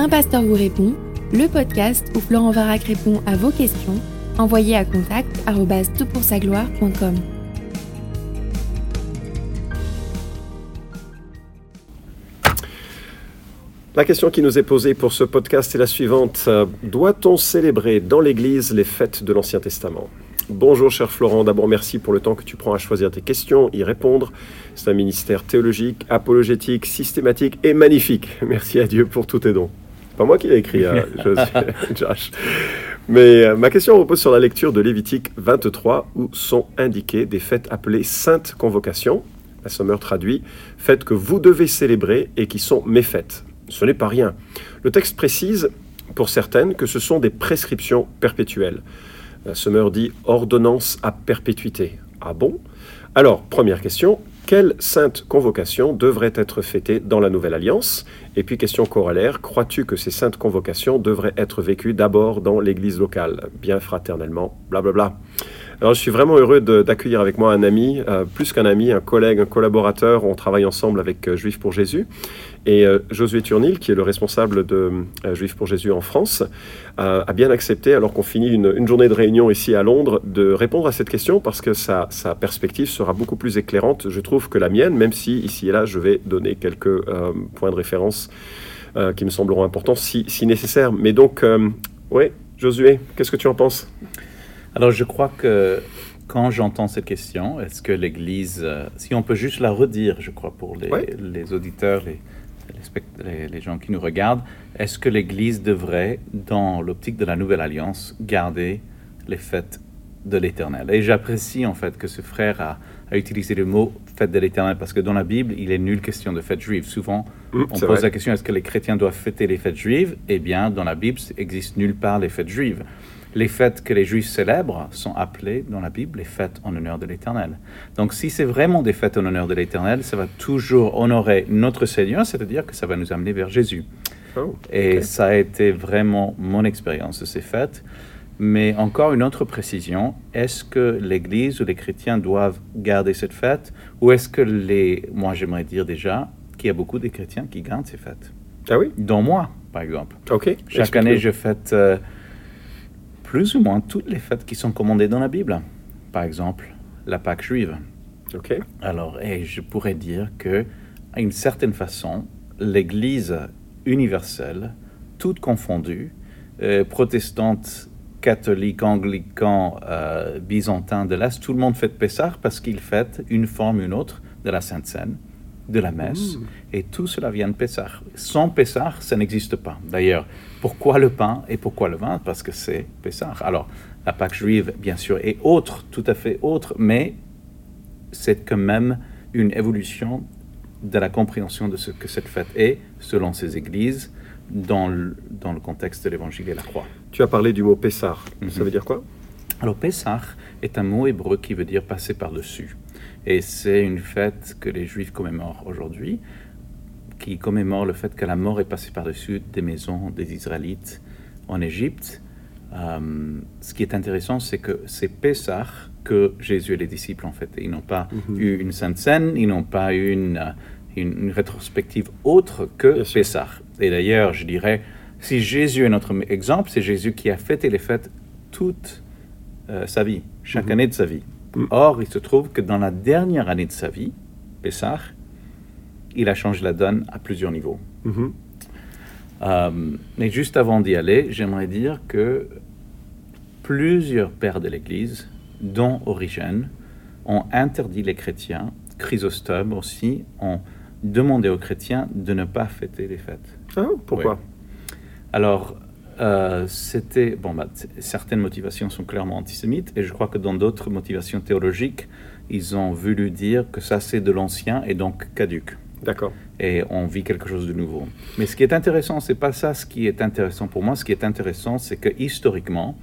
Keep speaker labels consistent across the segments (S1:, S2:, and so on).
S1: Un pasteur vous répond, le podcast où Florent Varac répond à vos questions, envoyez à contact gloire.com
S2: La question qui nous est posée pour ce podcast est la suivante. Doit-on célébrer dans l'Église les fêtes de l'Ancien Testament? Bonjour cher Florent, d'abord merci pour le temps que tu prends à choisir tes questions, y répondre. C'est un ministère théologique, apologétique, systématique et magnifique. Merci à Dieu pour tous tes dons. Pas moi qui l'ai écrit, hein, Josh. Mais euh, ma question repose sur la lecture de Lévitique 23 où sont indiquées des fêtes appelées saintes convocations. La sommeur traduit fêtes que vous devez célébrer et qui sont mes fêtes. Ce n'est pas rien. Le texte précise pour certaines que ce sont des prescriptions perpétuelles. La Semeur dit ordonnance à perpétuité. Ah bon? Alors, première question, quelle sainte convocation devrait être fêtée dans la Nouvelle Alliance? Et puis, question corollaire, crois-tu que ces saintes convocations devraient être vécues d'abord dans l'Église locale, bien fraternellement, blablabla alors, je suis vraiment heureux d'accueillir avec moi un ami, euh, plus qu'un ami, un collègue, un collaborateur. On travaille ensemble avec euh, Juifs pour Jésus. Et euh, Josué Turnil, qui est le responsable de Juifs pour Jésus en France, a bien accepté, alors qu'on finit une, journée de réunion ici à Londres, de répondre à cette question parce que sa, sa, perspective sera beaucoup plus éclairante, je trouve, que la mienne, même si ici et là, je vais donner quelques points de référence qui me sembleront importants si, si nécessaire. Mais donc, oui, Josué, qu'est-ce que tu en penses?
S3: Alors je crois que quand j'entends cette question, est-ce que l'Église, euh, si on peut juste la redire, je crois, pour les, les auditeurs, les, les, les, gens qui nous regardent, est-ce que l'Église devrait, dans l'optique de la Nouvelle Alliance, garder les fêtes de l'Éternel? Et j'apprécie en fait que ce frère a, a utilisé le mot fête de l'Éternel, parce que dans la Bible, il est nulle question de fête juive. Souvent, mmh, on pose la question, est-ce que les chrétiens doivent fêter les fêtes juives? Eh bien, dans la Bible, il existe nulle part les fêtes juives les fêtes que les Juifs célèbrent sont appelées dans la Bible les fêtes en honneur de l'Éternel. Donc si c'est vraiment des fêtes en honneur de l'Éternel, ça va toujours honorer notre Seigneur, c'est-à-dire que ça va nous amener vers Jésus. Oh, Et ça a été vraiment mon expérience de ces fêtes. Mais encore une autre précision, est-ce que l'Église ou les chrétiens doivent garder cette fête ou est-ce que les... Moi j'aimerais dire déjà qu'il y a beaucoup de chrétiens qui gardent ces fêtes?
S2: Ah oui?
S3: Dont moi, par exemple.
S2: Ok.
S3: Chaque année, je fête... Euh, plus ou moins toutes les fêtes qui sont commandées dans la Bible. Par exemple, la Pâque juive.
S2: Ok.
S3: Alors, et je pourrais dire que, à une certaine façon, l'Église universelle, toute confondue, euh, protestante, catholique, anglican, euh, byzantin de l'Est, tout le monde fête Pessah parce qu'il fête une forme ou une autre de la Sainte Seine de la messe, mmh. et tout cela vient de Pessah. Sans Pessah, ça n'existe pas. D'ailleurs, pourquoi le pain et pourquoi le vin? Parce que c'est Pessah. Alors, la Pâque juive, bien sûr, est autre, tout à fait autre, mais c'est quand même une évolution de la compréhension de ce que cette fête est, selon ces églises, dans le, dans le contexte de l'évangile et la croix.
S2: Tu as parlé du mot Pessah. Ça mmh. veut dire quoi?
S3: Alors, Pessah est un mot hébreu qui veut dire passer par-dessus. Et c'est une fête que les Juifs commémorent aujourd'hui, qui commémore le fait que la mort est passée par-dessus des maisons des Israélites en Égypte. Euh, ce qui est intéressant, c'est que c'est Pessah que Jésus et les disciples ont fêté. Ils n'ont pas mhm. eu une sainte scène, ils n'ont pas eu une, une, rétrospective autre que Pessah. Et d'ailleurs, je dirais, si Jésus est notre exemple, c'est Jésus qui a fêté les fêtes toute euh, sa vie, chaque mhm. année de sa vie. Or, il se trouve que dans la dernière année de sa vie, Pessah, il a changé la donne à plusieurs niveaux. Mm-hmm. Euh, mais juste avant d'y aller, j'aimerais dire que plusieurs pères de l'Église, dont Origène, ont interdit les chrétiens, Chrysostome aussi, ont demandé aux chrétiens de ne pas fêter les fêtes.
S2: Ah, pourquoi?
S3: Alors, euh, c'était bon, bah, certaines motivations sont clairement antisémites et je crois que dans d'autres motivations théologiques, ils ont voulu dire que ça c'est de l'ancien et donc caduque.
S2: D'accord.
S3: Et on vit quelque chose de nouveau. Mais ce qui est intéressant, c'est pas ça ce qui est intéressant pour moi. Ce qui est intéressant, c'est que historiquement,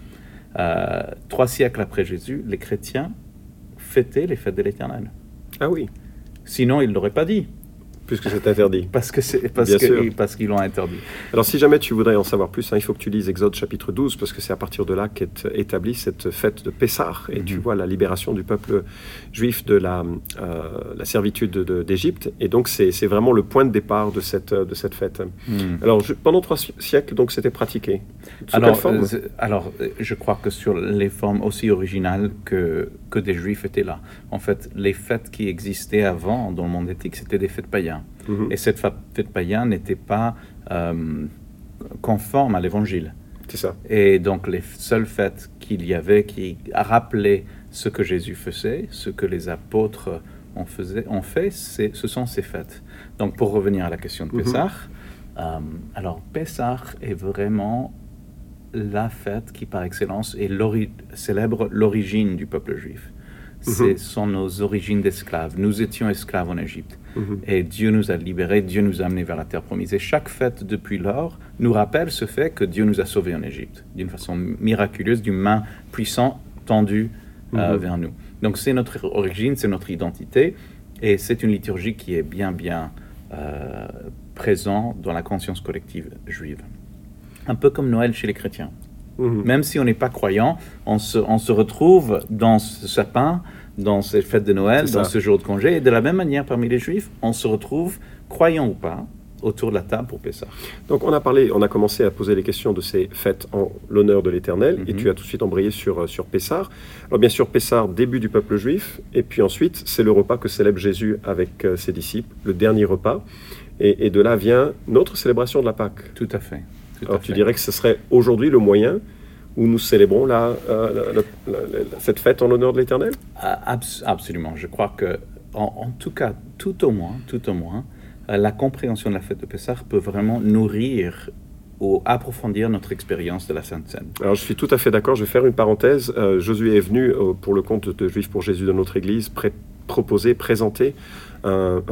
S3: euh, trois siècles après Jésus, les chrétiens fêtaient les fêtes de l'Éternel.
S2: Ah oui.
S3: Sinon, ils l'auraient pas dit.
S2: Puisque c'est interdit.
S3: Parce que c'est parce
S2: Bien
S3: que- parce qu'ils l'ont interdit.
S2: Alors si jamais tu voudrais en savoir plus, hein, il faut que tu lises Exode chapitre 12, parce que c'est à partir de là qu'est établie cette fête de Pessah, et tu
S3: Mhm.
S2: vois la libération du peuple juif de la, euh, la servitude de- d'Égypte, et donc c'est vraiment le point de départ de cette, de cette fête.
S3: Hmm.
S2: Alors je- pendant trois si- siècles, donc c'était pratiqué. Sous
S3: Alors, euh, alors, euh, je crois que sur les formes aussi originales que, que des juifs étaient là. En fait, les fêtes qui existaient avant dans le monde éthique, c'était des fêtes païens.
S2: Mhm.
S3: Et cette fête païenne n'était pas euh, conforme à l'évangile.
S2: C'est ça.
S3: Et donc, les seules fêtes qu'il y avait qui rappelaient ce que Jésus faisait, ce que les apôtres ont, faisait- ont fait, ce sont ces fêtes. Donc, pour revenir à la question de
S2: Mhm.
S3: Pessah, euh, alors Pessah est vraiment la fête qui, par excellence, est célèbre l'origine du peuple juif. Ce
S2: Mhm.
S3: sont nos origines d'esclaves. Nous étions esclaves en Égypte.
S2: Mhm.
S3: Et Dieu nous a libérés, Dieu nous a amenés vers la terre promise. Et chaque fête depuis lors nous rappelle ce fait que Dieu nous a sauvés en Égypte, d'une façon miraculeuse, d'une main puissante tendue euh,
S2: Mhm.
S3: vers nous. Donc c'est notre origine, c'est notre identité, et c'est une liturgie qui est bien, bien euh, présente dans la conscience collective juive. Un peu comme Noël chez les chrétiens.
S2: Mhm.
S3: Même si on n'est pas croyant, on se, on se retrouve dans ce sapin, dans ces fêtes de Noël, dans ce jour de congé. Et de la même manière, parmi les Juifs, on se retrouve, croyant ou pas, autour de la table pour Pessah.
S2: Donc on a parlé, on a commencé à poser les questions de ces fêtes en l'honneur de l'Éternel, et
S3: Mhm.
S2: tu as tout de suite embrayé sur, euh, sur Pessah. Alors bien sûr, Pessah, début du peuple juif, et puis ensuite, c'est le repas que célèbre Jésus avec euh, ses disciples, le dernier repas, et, et de là vient notre célébration de la Pâque.
S3: Tout à fait.
S2: Alors tu dirais que ce serait aujourd'hui le moyen où nous célébrons la, euh, la- la- la- cette fête en l'honneur de l'Éternel?
S3: Ah, abs- absolument. Je crois que, en, en tout cas, tout au moins, tout au moins, euh, la compréhension de la fête de Pessah peut vraiment nourrir ou approfondir notre expérience de la Sainte Seine.
S2: Alors je suis tout à fait d'accord, je vais faire une parenthèse. Euh, Josué est venu euh, pour le compte de Juifs pour Jésus de notre Église pré- proposer, présenter un,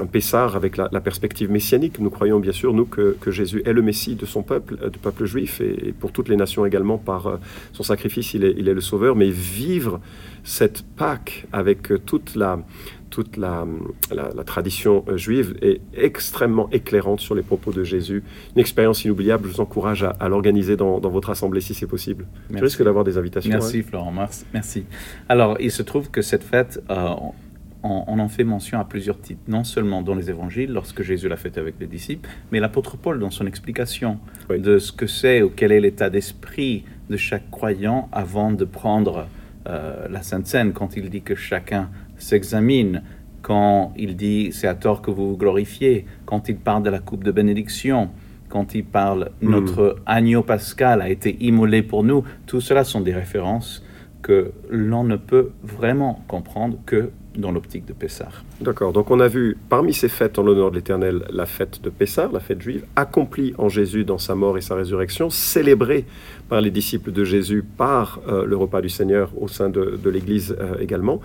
S2: un, Pessar avec la, la perspective messianique. Nous croyons bien sûr, nous, que, que Jésus est le Messie de son peuple, euh, du peuple juif, et, et pour toutes les nations également, par euh, son sacrifice, il est, il est le Sauveur. Mais vivre cette Pâque avec euh, toute la toute la, la, la tradition euh, juive est extrêmement éclairante sur les propos de Jésus. Une expérience inoubliable, je vous encourage à, à l'organiser dans, dans votre assemblée si c'est possible.
S3: Merci.
S2: risques d'avoir des invitations.
S3: Merci
S2: hein.
S3: Florent, merci- merci. Alors, il se trouve que cette fête, euh, on, on en fait mention à plusieurs titres, non seulement dans les évangiles, lorsque Jésus l'a fête avec les disciples, mais l'apôtre Paul dans son explication
S2: Oui.
S3: de ce que c'est ou quel est l'état d'esprit de chaque croyant avant de prendre euh, la Sainte Seine, quand il dit que chacun s'examine, quand il dit c'est à tort que vous vous glorifiez, quand il parle de la coupe de bénédiction, quand il parle
S2: Mm.
S3: notre agneau pascal a été immolé pour nous, tout cela sont des références que l'on ne peut vraiment comprendre que dans l'optique de Pessah.
S2: D'accord, donc on a vu parmi ces fêtes en l'honneur de l'Éternel la fête de Pessah, la fête juive, accomplie en Jésus dans sa mort et sa résurrection, célébrée par les disciples de Jésus par euh, le repas du Seigneur au sein de, de l'Église euh, également.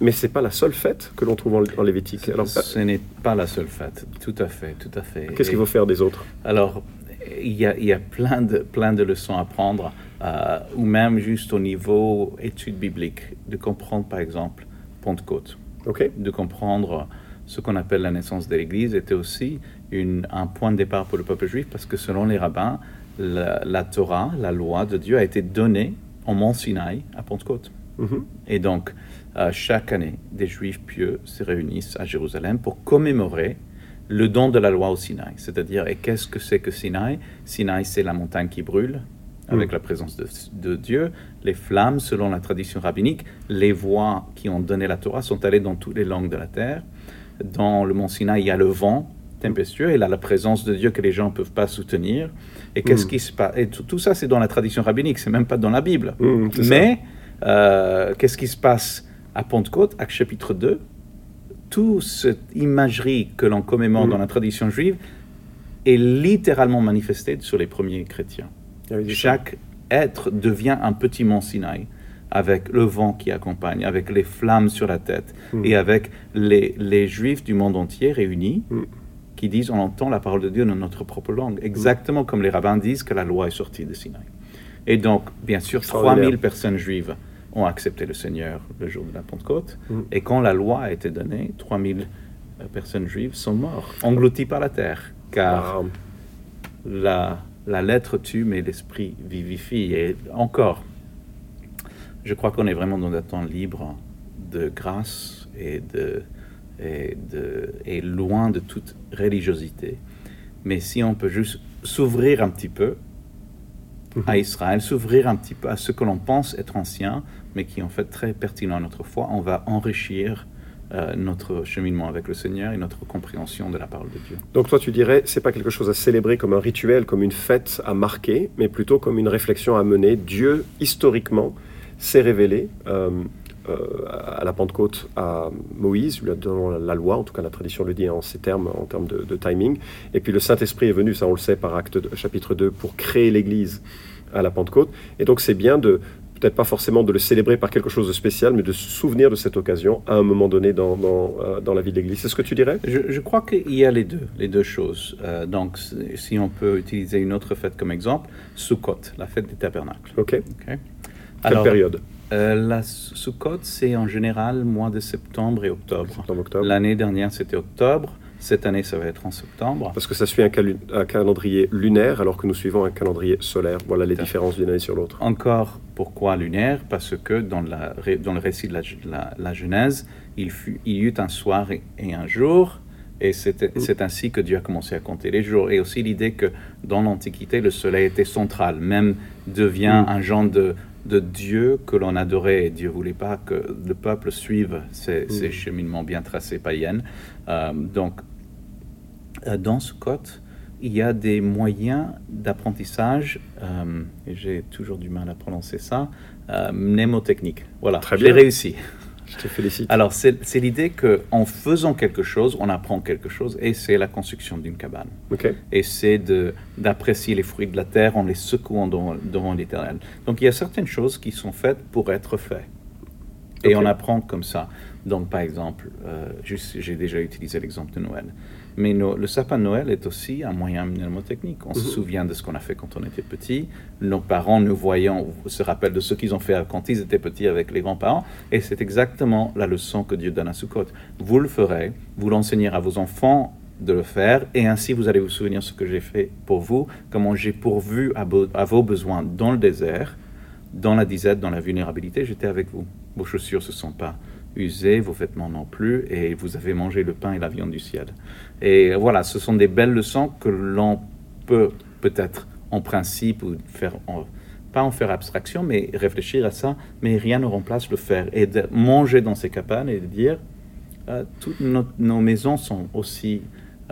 S2: Mais ce n'est pas la seule fête que l'on trouve en, en Lévitique. Alors,
S3: Ce n'est pas la seule fête, tout à fait, tout à fait.
S2: qu'est-ce qu'il faut faire des autres?
S3: Alors, il y a, il y a plein, de, plein de leçons à prendre, euh, ou même juste au niveau études bibliques, de comprendre par exemple Pentecôte, de comprendre ce qu'on appelle la naissance de l'Église était aussi une, un point de départ pour le peuple juif, parce que selon les rabbins, la, la Torah, la loi de Dieu, a été donnée en mont Sinaï à Pentecôte.
S2: Mhm.
S3: Et donc, euh, chaque année, des Juifs pieux se réunissent à Jérusalem pour commémorer le don de la loi au Sinaï. C'est-à-dire, et qu'est-ce que c'est que Sinaï? Sinaï, c'est la montagne qui brûle avec
S2: Mm.
S3: la présence de, de Dieu. Les flammes, selon la tradition rabbinique, les voix qui ont donné la Torah sont allées dans toutes les langues de la terre. Dans le mont Sinaï, il y a le vent tempestueux et là, la présence de Dieu que les gens ne peuvent pas soutenir. Et qu'est-ce
S2: Mm.
S3: qui se passe Et tout, tout ça, c'est dans la tradition rabbinique, c'est même pas dans la Bible.
S2: Mhm, ça.
S3: Euh, qu'est-ce qui se passe à Pentecôte, Acte chapitre 2 Toute cette imagerie que l'on commémore
S2: Mm.
S3: dans la tradition juive est littéralement manifestée sur les premiers chrétiens.
S2: Ça.
S3: Chaque être devient un petit mont Sinaï, avec le vent qui accompagne, avec les flammes sur la tête,
S2: Mm.
S3: et avec les, les juifs du monde entier réunis,
S2: Mm.
S3: qui disent on entend la parole de Dieu dans notre propre langue, exactement comme les rabbins disent que la loi est sortie de Sinaï. Et donc, bien sûr,
S2: Extraordinaire.
S3: 3000 personnes juives ont accepté le Seigneur le jour de la Pentecôte,
S2: Mm.
S3: et quand la loi a été donnée, 3000 personnes juives sont morts, engloutis par la terre, car la, la lettre tue, mais l'esprit vivifie. Et encore, je crois qu'on est vraiment dans un temps libre de grâce et, de, et, de, et loin de toute religiosité. Mais si on peut juste s'ouvrir un petit peu à Israël, s'ouvrir un petit peu à ce que l'on pense être ancien, mais qui est en fait très pertinent à notre foi, on va enrichir euh, notre cheminement avec le Seigneur et notre compréhension de la parole de Dieu.
S2: Donc toi, tu dirais, c'est pas quelque chose à célébrer comme un rituel, comme une fête à marquer, mais plutôt comme une réflexion à mener. Dieu, historiquement, s'est révélé euh, euh, à la Pentecôte à Moïse, lui a donné la loi, en tout cas la tradition le dit en ces termes, en termes de, de timing. Et puis le Saint-Esprit est venu, ça on le sait par Acte chapitre 2, pour créer l'Église à la Pentecôte. Et donc c'est bien de peut-être pas forcément de le célébrer par quelque chose de spécial, mais de se souvenir de cette occasion à un moment donné dans, dans, euh, dans la vie de l'Église. C'est ce que tu dirais?
S3: Je, je crois qu'il y a les deux, les deux choses. Euh, donc, si- on peut utiliser une autre fête comme exemple, Sukkot, la fête des tabernacles.
S2: Ok.
S3: ok
S2: Quelle période?
S3: Euh, La Sukkot, c'est en général mois de septembre et octobre.
S2: Septembre, octobre.
S3: L'année dernière, c'était octobre. Cette année, ça va être en septembre.
S2: Parce que ça suit un, un calendrier lunaire alors que nous suivons un calendrier solaire. Voilà les différences d'une année sur l'autre.
S3: Encore, pourquoi lunaire? Parce que dans, la, ré- dans le récit de la, la- la Genèse, il, fut, il y eut un soir et, et un jour, et c'est c'est ainsi que Dieu a commencé à compter les jours. Et aussi l'idée que dans l'Antiquité, le soleil était central, même devient
S2: Mm.
S3: un genre de, de Dieu que l'on adorait. Et Dieu voulait pas que le peuple suive ces, ces cheminements bien tracés païennes. Euh, donc, euh, dans ce code, il y a des moyens d'apprentissage, euh, et j'ai toujours du mal à prononcer ça, euh, mnémotechnique. Voilà,
S2: Très
S3: j'ai
S2: bien.
S3: réussi.
S2: Je te félicite.
S3: Alors, c'est l'idée qu'en faisant quelque chose, on apprend quelque chose, et c'est la construction d'une cabane. Et c'est d'apprécier les fruits de la terre en les secouant devant, devant l'Éternel. Donc, il y a certaines choses qui sont faites pour être faites. Et on apprend comme ça. Donc, par exemple, euh, j'ai déjà utilisé l'exemple de Noël. Mais le sapin de Noël est aussi un moyen mnémotechnique. On se
S2: Mhm.
S3: souvient de ce qu'on a fait quand on était petit. Nos parents, nous voyant, se rappellent de ce qu'ils ont fait quand ils étaient petits avec les grands-parents. Et c'est exactement la leçon que Dieu donne à Sukkot. Vous le ferez, vous l'enseignerez à vos enfants de le faire, et ainsi vous allez vous souvenir ce que j'ai fait pour vous, comment j'ai pourvu à, beau- à vos besoins dans le désert, dans la disette, dans la vulnérabilité, j'étais avec vous. Vos chaussures ne se sont pas usées, vos vêtements non plus, et vous avez mangé le pain et la viande du ciel. Et voilà, ce sont des belles leçons que l'on peut peut-être en principe ou faire, en- pas en faire abstraction, mais réfléchir à ça, mais rien ne remplace le faire. Et de manger dans ces cabanes et de dire, euh, toutes nos, nos maisons sont aussi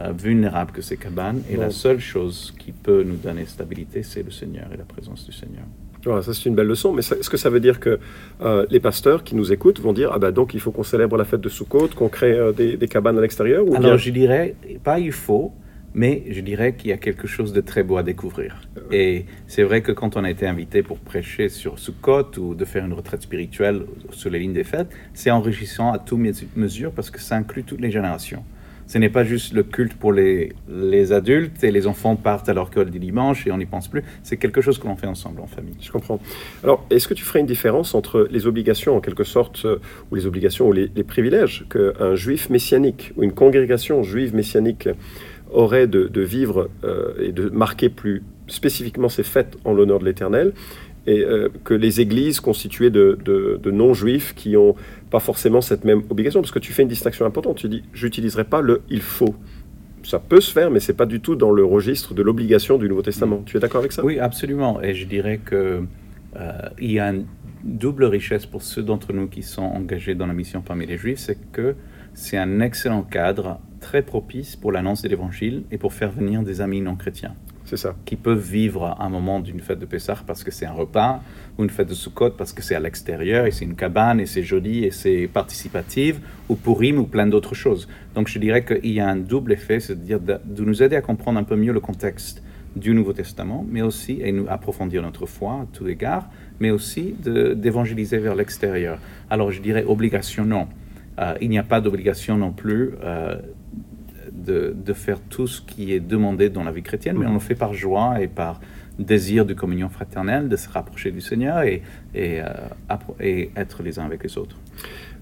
S3: euh, vulnérables que ces cabanes, et la seule chose qui peut nous donner stabilité, c'est le Seigneur et la présence du Seigneur.
S2: Voilà, ça c'est une belle leçon. Mais est-ce que ça veut dire que euh, les pasteurs qui nous écoutent vont dire ah bah donc il faut qu'on célèbre la fête de Sukkot, qu'on crée euh, des, des cabanes à l'extérieur ou bien-
S3: Alors je dirais, pas il faut, mais je dirais qu'il y a quelque chose de très beau à découvrir. Et c'est vrai que quand on a été invité pour prêcher sur Sukkot ou de faire une retraite spirituelle sur les lignes des fêtes, c'est enrichissant à toute mes- mesure parce que ça inclut toutes les générations. Ce n'est pas juste le culte pour les, les adultes et les enfants partent à leur école du dimanche et on n'y pense plus. C'est quelque chose que l'on fait ensemble en famille.
S2: Je comprends. Alors, est-ce que tu ferais une différence entre les obligations, en quelque sorte, euh, ou les obligations ou les, les privilèges qu'un juif messianique ou une congrégation juive messianique aurait de, de vivre euh, et de marquer plus spécifiquement ces fêtes en l'honneur de l'Éternel, et euh, que les églises constituées de, de- de non-juifs qui n'ont pas forcément cette même obligation Parce que tu fais une distinction importante. Tu dis, j'utiliserai pas le il faut. Ça peut se faire, mais c'est pas du tout dans le registre de l'obligation du Nouveau Testament. Tu es d'accord avec ça?
S3: Oui, absolument. Et je dirais que euh, il y a une double richesse pour ceux d'entre nous qui sont engagés dans la mission parmi les Juifs, c'est que c'est un excellent cadre très propice pour l'annonce de l'Évangile et pour faire venir des amis non chrétiens
S2: C'est ça.
S3: qui peuvent vivre un moment d'une fête de Pessah parce que c'est un repas, ou une fête de Sukkot parce que c'est à l'extérieur et c'est une cabane et c'est joli et c'est participatif, ou Purim ou plein d'autres choses. Donc je dirais qu'il y a un double effet, c'est-à-dire de, nous aider à comprendre un peu mieux le contexte du Nouveau Testament, mais aussi, et nous approfondir notre foi à tous égards, mais aussi d'évangéliser vers l'extérieur. Alors je dirais obligation, non. Euh, il n'y a pas d'obligation non plus euh, de, faire tout ce qui est demandé dans la vie chrétienne, mais on le fait par joie et par désir de communion fraternelle, de se rapprocher du Seigneur et, euh, être les uns avec les autres.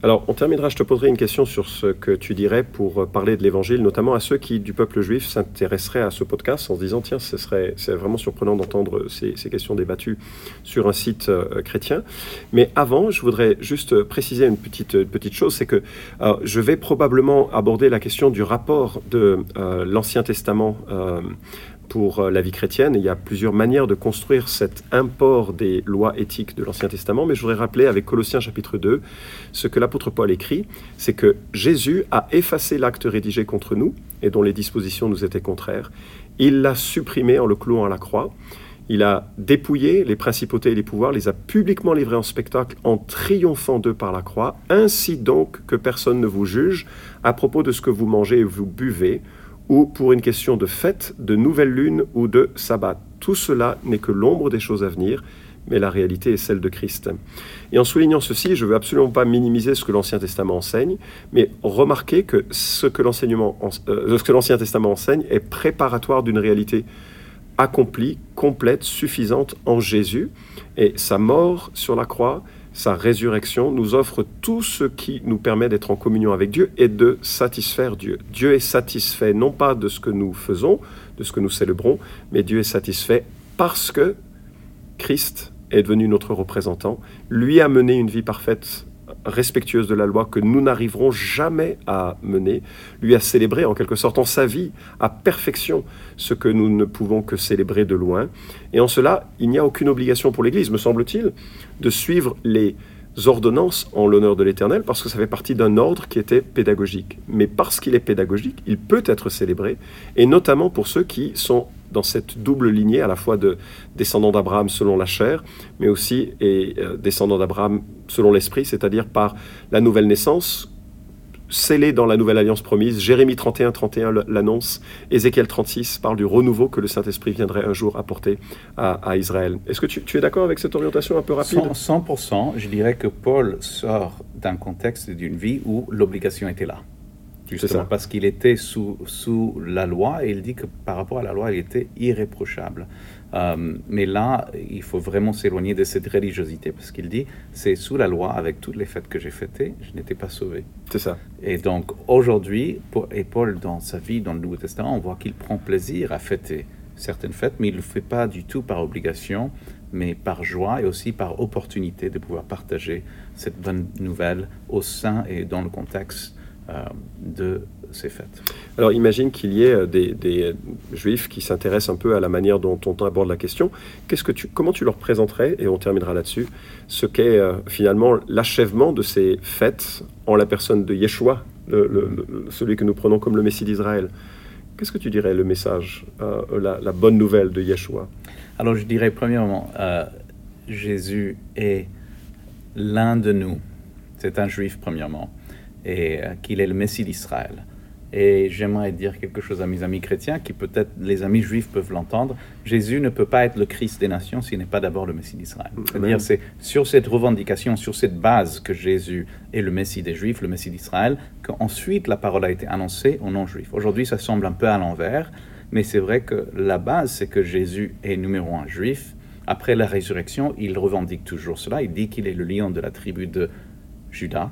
S2: Alors, on terminera, je te poserai une question sur ce que tu dirais pour parler de l'évangile, notamment à ceux qui, du peuple juif, s'intéresseraient à ce podcast en se disant tiens, ce serait, c'est vraiment surprenant d'entendre ces, questions débattues sur un site euh, chrétien. Mais avant, je voudrais juste préciser une petite, petite chose c'est que euh, je vais probablement aborder la question du rapport de euh, l'Ancien Testament pour euh, la vie chrétienne. il y a plusieurs manières de construire cet import des lois éthiques de l'Ancien Testament, mais je voudrais rappeler avec Colossiens chapitre 2 ce que l'apôtre Paul écrit, c'est que Jésus a effacé l'acte rédigé contre nous et dont les dispositions nous étaient contraires. Il l'a supprimé en le clouant à la croix. Il a dépouillé les principautés et les pouvoirs, les a publiquement livrés en spectacle en triomphant d'eux par la croix, ainsi donc que personne ne vous juge à propos de ce que vous mangez et vous buvez ou pour une question de fête, de nouvelle lune ou de sabbat. Tout cela n'est que l'ombre des choses à venir, mais la réalité est celle de Christ. Et en soulignant ceci, je ne veux absolument pas minimiser ce que l'Ancien Testament enseigne, mais remarquer que ce que euh, l'Ancien Testament enseigne est préparatoire d'une réalité accomplie, complète, suffisante en Jésus, et sa mort sur la croix, sa résurrection nous offre tout ce qui nous permet d'être en communion avec Dieu et de satisfaire Dieu. Dieu est satisfait non pas de ce que nous faisons, de ce que nous célébrons, mais Dieu est satisfait parce que Christ est devenu notre représentant, lui a mené une vie parfaite respectueuse de la loi que nous n'arriverons jamais à mener, lui a célébré en quelque sorte en sa vie à perfection ce que nous ne pouvons que célébrer de loin. Et en cela, il n'y a aucune obligation pour l'Église, me semble-t-il, de suivre les ordonnances en l'honneur de l'Éternel parce que ça fait partie d'un ordre qui était pédagogique. Mais parce qu'il est pédagogique, il peut être célébré, et notamment pour ceux qui sont dans cette double lignée, à la fois de descendants d'Abraham selon la chair, mais aussi et, euh, descendants d'Abraham selon l'esprit, c'est-à-dire par la nouvelle naissance, scellée dans la nouvelle alliance promise. Jérémie 31, 31 l'annonce. Ézéchiel 36 parle du renouveau que le Saint-Esprit viendrait un jour apporter à, Israël. Est-ce que tu, es d'accord avec cette orientation un peu rapide?
S3: 100%, je dirais que Paul sort d'un contexte d'une vie où l'obligation était là justement parce qu'il était sous, sous la loi et il dit que par rapport à la loi, il était irréprochable. Euh, mais là, il faut vraiment s'éloigner de cette religiosité parce qu'il dit c'est sous la loi, avec toutes les fêtes que j'ai fêtées, je n'étais pas sauvé.
S2: C'est ça.
S3: Et donc aujourd'hui, et Paul dans sa vie, dans le Nouveau Testament, on voit qu'il prend plaisir à fêter certaines fêtes, mais il ne le fait pas du tout par obligation, mais par joie et aussi par opportunité de pouvoir partager cette bonne nouvelle au sein et dans le contexte de ces fêtes.
S2: Alors imagine qu'il y ait euh, des, euh, juifs qui s'intéressent un peu à la manière dont on aborde la question. Qu'est-ce que tu, comment tu leur présenterais, et on terminera là-dessus, ce qu'est finalement l'achèvement de ces fêtes en la personne de Yeshua, celui que nous prenons comme le Messie d'Israël? Qu'est-ce que tu dirais le message, la, bonne nouvelle de Yeshua?
S3: Alors je dirais premièrement, Jésus est l'un de nous. C'est un juif premièrement et euh, qu'il est le Messie d'Israël. Et j'aimerais dire quelque chose à mes amis chrétiens, qui peut-être les amis juifs peuvent l'entendre. Jésus ne peut pas être le Christ des nations s'il n'est pas d'abord le Messie d'Israël. C'est-à-dire c'est sur cette revendication, sur cette base que Jésus est le Messie des Juifs, le Messie d'Israël, qu'ensuite la parole a été annoncée aux non-juifs. Aujourd'hui, ça semble un peu à l'envers, mais c'est vrai que la base, c'est que Jésus est numéro un juif. Après la résurrection, il revendique toujours cela. Il dit qu'il est le lion de la tribu de Judas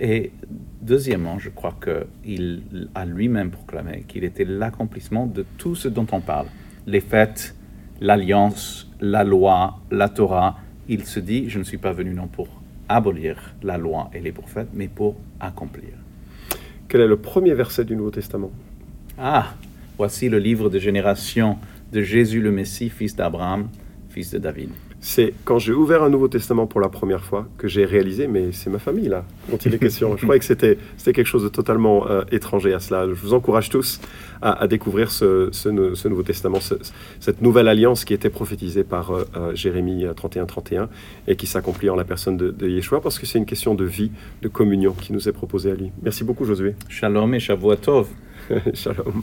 S3: et deuxièmement, je crois qu'il a lui-même proclamé qu'il était l'accomplissement de tout ce dont on parle. Les fêtes, l'alliance, la loi, la Torah. Il se dit, je ne suis pas venu non pour abolir la loi et les prophètes, mais pour accomplir.
S2: Quel est le premier verset du Nouveau Testament?
S3: Ah, voici le livre de génération de Jésus le Messie, fils d'Abraham, fils de David
S2: c'est quand j'ai ouvert un Nouveau Testament pour la première fois que j'ai réalisé, mais c'est ma famille là dont il est question. Je croyais que c'était quelque chose de totalement euh, étranger à cela. Je vous encourage tous à, découvrir ce, Nouveau Testament, cette nouvelle alliance qui était prophétisée par euh, euh, Jérémie 31-31 et qui s'accomplit en la personne de, de Yeshua parce que c'est une question de vie, de communion qui nous est proposée à lui. Merci beaucoup Josué.
S3: Shalom et Shavuot
S2: Shalom.